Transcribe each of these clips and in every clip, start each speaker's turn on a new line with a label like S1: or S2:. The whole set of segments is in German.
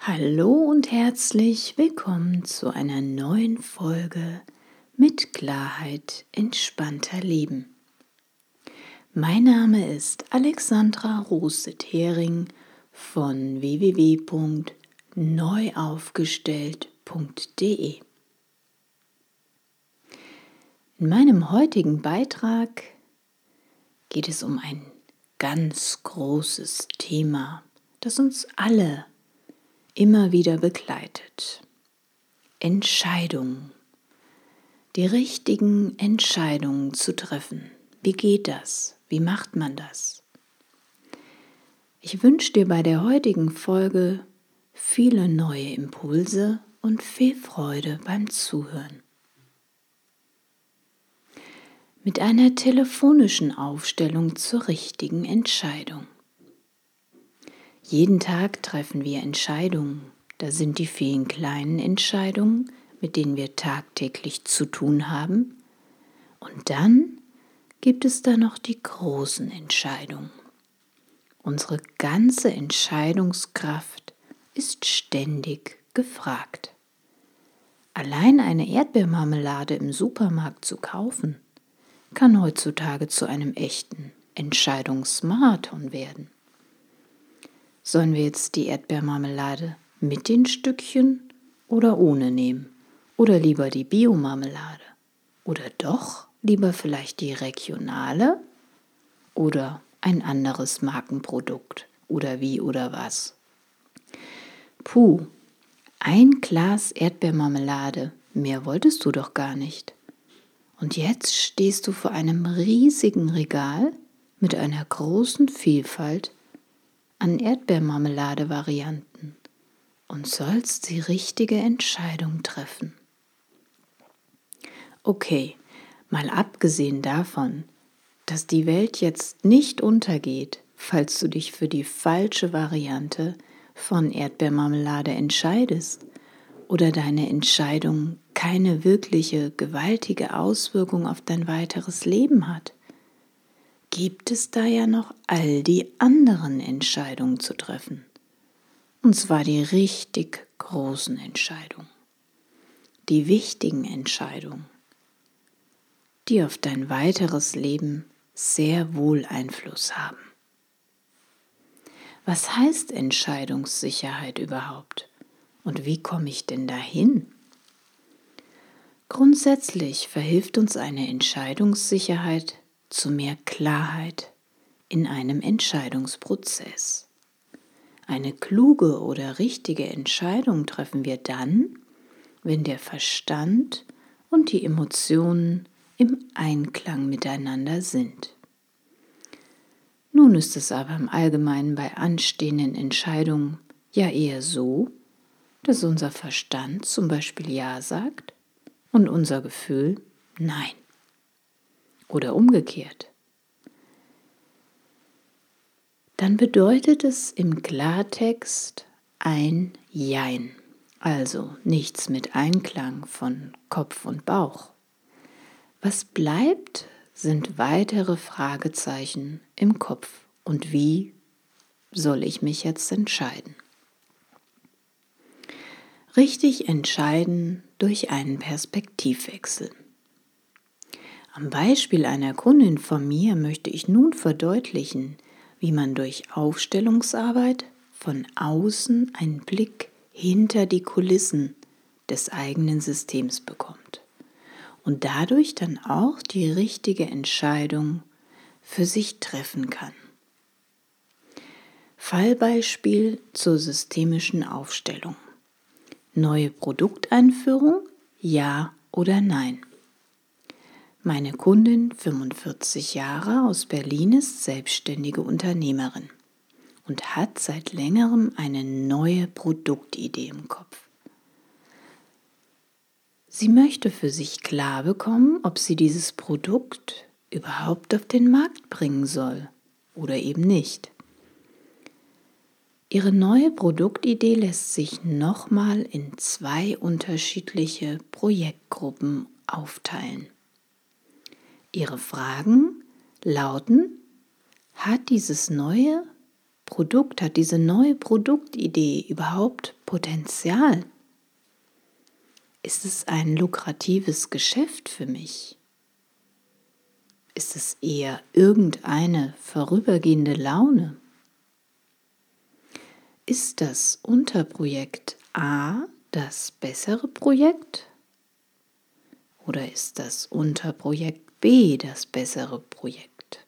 S1: Hallo und herzlich willkommen zu einer neuen Folge mit Klarheit entspannter Leben. Mein Name ist Alexandra Rose-Thering von www.neuaufgestellt.de. In meinem heutigen Beitrag geht es um ein ganz großes Thema, das uns alle immer wieder begleitet. Entscheidungen. Die richtigen Entscheidungen zu treffen. Wie geht das? Wie macht man das? Ich wünsche dir bei der heutigen Folge viele neue Impulse und viel Freude beim Zuhören. Mit einer telefonischen Aufstellung zur richtigen Entscheidung. Jeden Tag treffen wir Entscheidungen. Da sind die vielen kleinen Entscheidungen, mit denen wir tagtäglich zu tun haben. Und dann gibt es da noch die großen Entscheidungen. Unsere ganze Entscheidungskraft ist ständig gefragt. Allein eine Erdbeermarmelade im Supermarkt zu kaufen, kann heutzutage zu einem echten Entscheidungsmarathon werden. Sollen wir jetzt die Erdbeermarmelade mit den Stückchen oder ohne nehmen? Oder lieber die Biomarmelade? Oder doch lieber vielleicht die regionale? Oder ein anderes Markenprodukt? Oder wie oder was? Puh, ein Glas Erdbeermarmelade, mehr wolltest du doch gar nicht. Und jetzt stehst du vor einem riesigen Regal mit einer großen Vielfalt an Erdbeermarmelade-Varianten und sollst die richtige Entscheidung treffen. Okay, mal abgesehen davon, dass die Welt jetzt nicht untergeht, falls du dich für die falsche Variante von Erdbeermarmelade entscheidest oder deine Entscheidung keine wirkliche gewaltige Auswirkung auf dein weiteres Leben hat gibt es da ja noch all die anderen Entscheidungen zu treffen. Und zwar die richtig großen Entscheidungen, die wichtigen Entscheidungen, die auf dein weiteres Leben sehr wohl Einfluss haben. Was heißt Entscheidungssicherheit überhaupt? Und wie komme ich denn dahin? Grundsätzlich verhilft uns eine Entscheidungssicherheit zu mehr Klarheit in einem Entscheidungsprozess. Eine kluge oder richtige Entscheidung treffen wir dann, wenn der Verstand und die Emotionen im Einklang miteinander sind. Nun ist es aber im Allgemeinen bei anstehenden Entscheidungen ja eher so, dass unser Verstand zum Beispiel Ja sagt und unser Gefühl Nein oder umgekehrt, dann bedeutet es im Klartext ein Jein, also nichts mit Einklang von Kopf und Bauch. Was bleibt, sind weitere Fragezeichen im Kopf und wie soll ich mich jetzt entscheiden? Richtig entscheiden durch einen Perspektivwechsel. Am Beispiel einer Kundin von mir möchte ich nun verdeutlichen, wie man durch Aufstellungsarbeit von außen einen Blick hinter die Kulissen des eigenen Systems bekommt und dadurch dann auch die richtige Entscheidung für sich treffen kann. Fallbeispiel zur systemischen Aufstellung. Neue Produkteinführung, ja oder nein? Meine Kundin, 45 Jahre aus Berlin, ist selbstständige Unternehmerin und hat seit längerem eine neue Produktidee im Kopf. Sie möchte für sich klar bekommen, ob sie dieses Produkt überhaupt auf den Markt bringen soll oder eben nicht. Ihre neue Produktidee lässt sich nochmal in zwei unterschiedliche Projektgruppen aufteilen. Ihre Fragen lauten, hat dieses neue Produkt, hat diese neue Produktidee überhaupt Potenzial? Ist es ein lukratives Geschäft für mich? Ist es eher irgendeine vorübergehende Laune? Ist das Unterprojekt A das bessere Projekt? Oder ist das Unterprojekt B das bessere Projekt?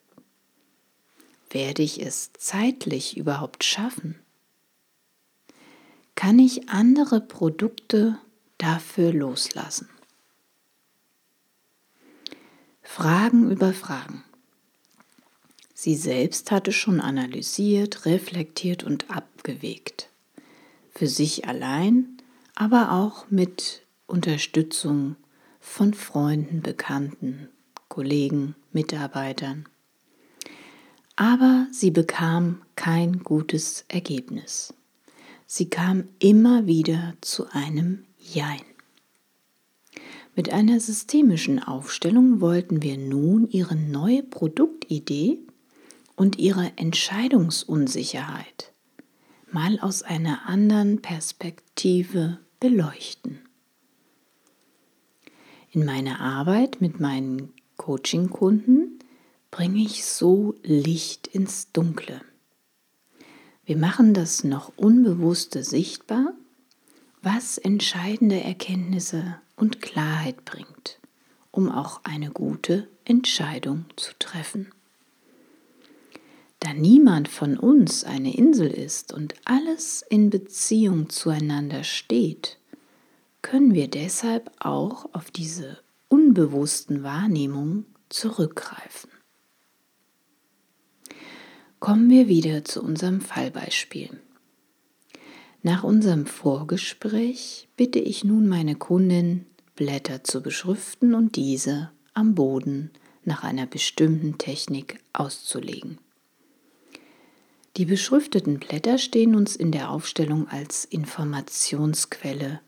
S1: Werde ich es zeitlich überhaupt schaffen? Kann ich andere Produkte dafür loslassen? Fragen über Fragen. Sie selbst hatte schon analysiert, reflektiert und abgewegt. Für sich allein, aber auch mit Unterstützung von Freunden, Bekannten, Kollegen, Mitarbeitern. Aber sie bekam kein gutes Ergebnis. Sie kam immer wieder zu einem Jein. Mit einer systemischen Aufstellung wollten wir nun ihre neue Produktidee und ihre Entscheidungsunsicherheit mal aus einer anderen Perspektive beleuchten. In meiner Arbeit mit meinen Coaching-Kunden bringe ich so Licht ins Dunkle. Wir machen das noch Unbewusste sichtbar, was entscheidende Erkenntnisse und Klarheit bringt, um auch eine gute Entscheidung zu treffen. Da niemand von uns eine Insel ist und alles in Beziehung zueinander steht, können wir deshalb auch auf diese unbewussten Wahrnehmungen zurückgreifen. Kommen wir wieder zu unserem Fallbeispiel. Nach unserem Vorgespräch bitte ich nun meine Kundin, Blätter zu beschriften und diese am Boden nach einer bestimmten Technik auszulegen. Die beschrifteten Blätter stehen uns in der Aufstellung als Informationsquelle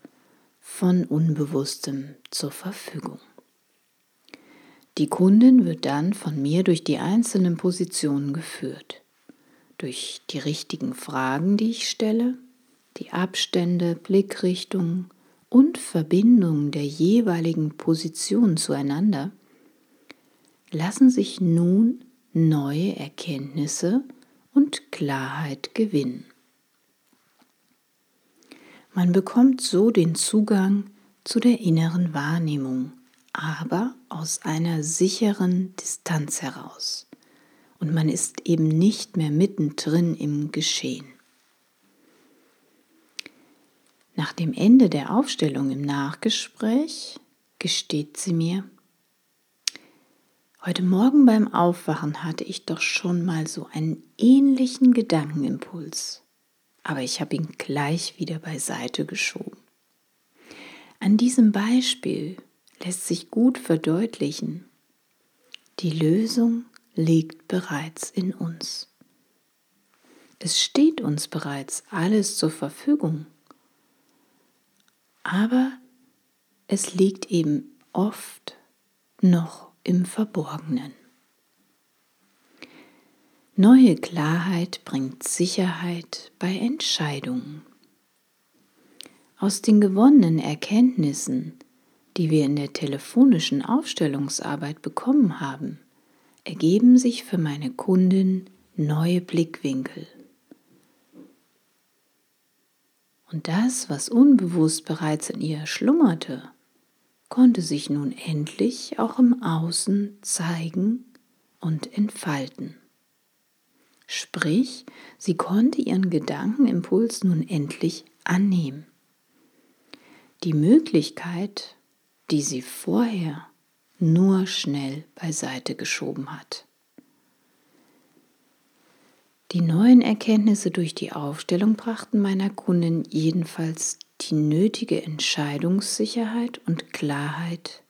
S1: von Unbewusstem zur Verfügung. Die Kundin wird dann von mir durch die einzelnen Positionen geführt, durch die richtigen Fragen, die ich stelle, die Abstände, Blickrichtungen und Verbindung der jeweiligen Positionen zueinander lassen sich nun neue Erkenntnisse und Klarheit gewinnen. Man bekommt so den Zugang zu der inneren Wahrnehmung, aber aus einer sicheren Distanz heraus. Und man ist eben nicht mehr mittendrin im Geschehen. Nach dem Ende der Aufstellung im Nachgespräch gesteht sie mir, heute Morgen beim Aufwachen hatte ich doch schon mal so einen ähnlichen Gedankenimpuls, aber ich habe ihn gleich wieder beiseite geschoben. An diesem Beispiel lässt sich gut verdeutlichen, die Lösung liegt bereits in uns. Es steht uns bereits alles zur Verfügung aber es liegt eben oft noch im Verborgenen. Neue Klarheit bringt Sicherheit bei Entscheidungen. Aus den gewonnenen Erkenntnissen, die wir in der telefonischen Aufstellungsarbeit bekommen haben, ergeben sich für meine Kundin neue Blickwinkel Und das, was unbewusst bereits in ihr schlummerte, konnte sich nun endlich auch im Außen zeigen und entfalten. Sprich, sie konnte ihren Gedankenimpuls nun endlich annehmen. Die Möglichkeit, die sie vorher nur schnell beiseite geschoben hat. Die neuen Erkenntnisse durch die Aufstellung brachten meiner Kundin jedenfalls die nötige Entscheidungssicherheit und Klarheit,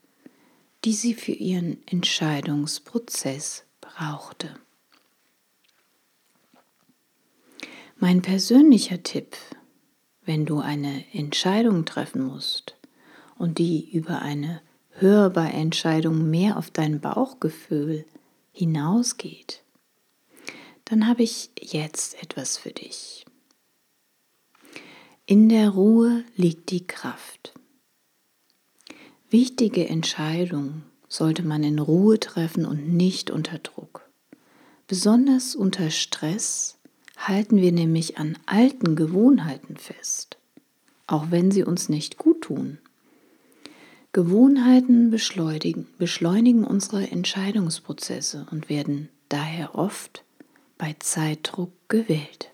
S1: die sie für ihren Entscheidungsprozess brauchte. Mein persönlicher Tipp, wenn du eine Entscheidung treffen musst und die über eine hörbare Entscheidung mehr auf dein Bauchgefühl hinausgeht, dann habe ich jetzt etwas für dich. In der Ruhe liegt die Kraft. Wichtige Entscheidungen sollte man in Ruhe treffen und nicht unter Druck. Besonders unter Stress halten wir nämlich an alten Gewohnheiten fest, auch wenn sie uns nicht gut tun. Gewohnheiten beschleunigen, beschleunigen unsere Entscheidungsprozesse und werden daher oft bei Zeitdruck gewählt.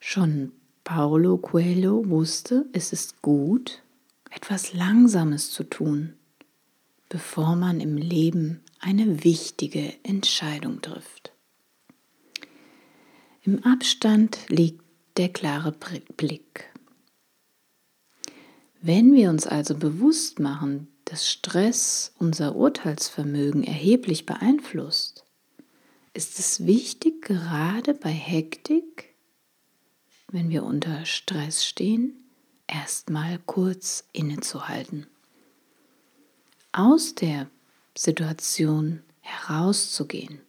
S1: Schon Paulo Coelho wusste, es ist gut, etwas Langsames zu tun, bevor man im Leben eine wichtige Entscheidung trifft. Im Abstand liegt der klare Blick. Wenn wir uns also bewusst machen, dass Stress unser Urteilsvermögen erheblich beeinflusst, ist es wichtig, gerade bei Hektik, wenn wir unter Stress stehen, erstmal kurz innezuhalten. Aus der Situation herauszugehen.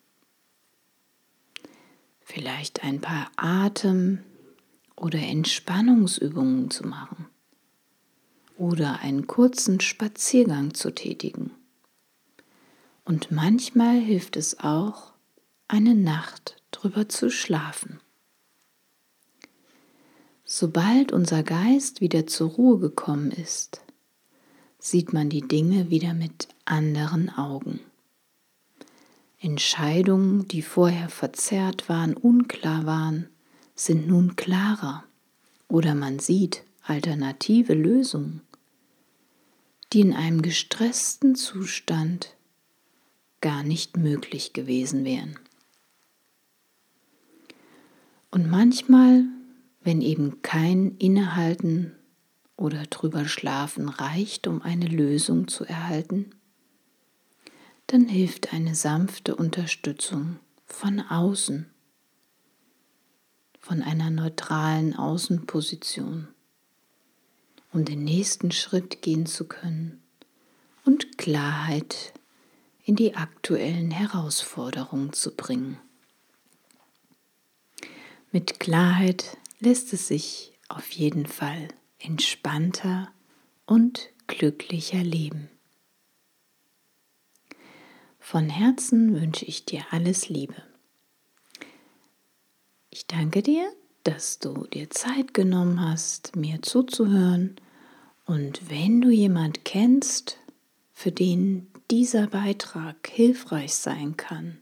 S1: Vielleicht ein paar Atem- oder Entspannungsübungen zu machen oder einen kurzen Spaziergang zu tätigen. Und manchmal hilft es auch, eine Nacht drüber zu schlafen. Sobald unser Geist wieder zur Ruhe gekommen ist, sieht man die Dinge wieder mit anderen Augen. Entscheidungen, die vorher verzerrt waren, unklar waren, sind nun klarer oder man sieht alternative Lösungen, die in einem gestressten Zustand gar nicht möglich gewesen wären. Und manchmal wenn eben kein Innehalten oder drüber schlafen reicht, um eine Lösung zu erhalten, dann hilft eine sanfte Unterstützung von außen, von einer neutralen Außenposition, um den nächsten Schritt gehen zu können und Klarheit in die aktuellen Herausforderungen zu bringen. Mit Klarheit lässt es sich auf jeden Fall entspannter und glücklicher leben. Von Herzen wünsche ich dir alles Liebe. Ich danke dir, dass du dir Zeit genommen hast, mir zuzuhören. Und wenn du jemand kennst, für den dieser Beitrag hilfreich sein kann,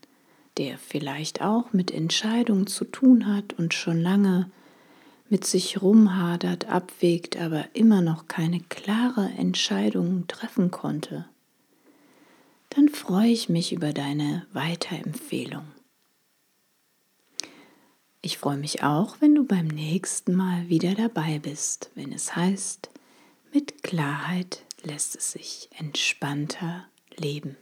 S1: der vielleicht auch mit Entscheidungen zu tun hat und schon lange mit sich rumhadert, abwägt, aber immer noch keine klare Entscheidung treffen konnte, dann freue ich mich über deine Weiterempfehlung. Ich freue mich auch, wenn du beim nächsten Mal wieder dabei bist, wenn es heißt, mit Klarheit lässt es sich entspannter leben.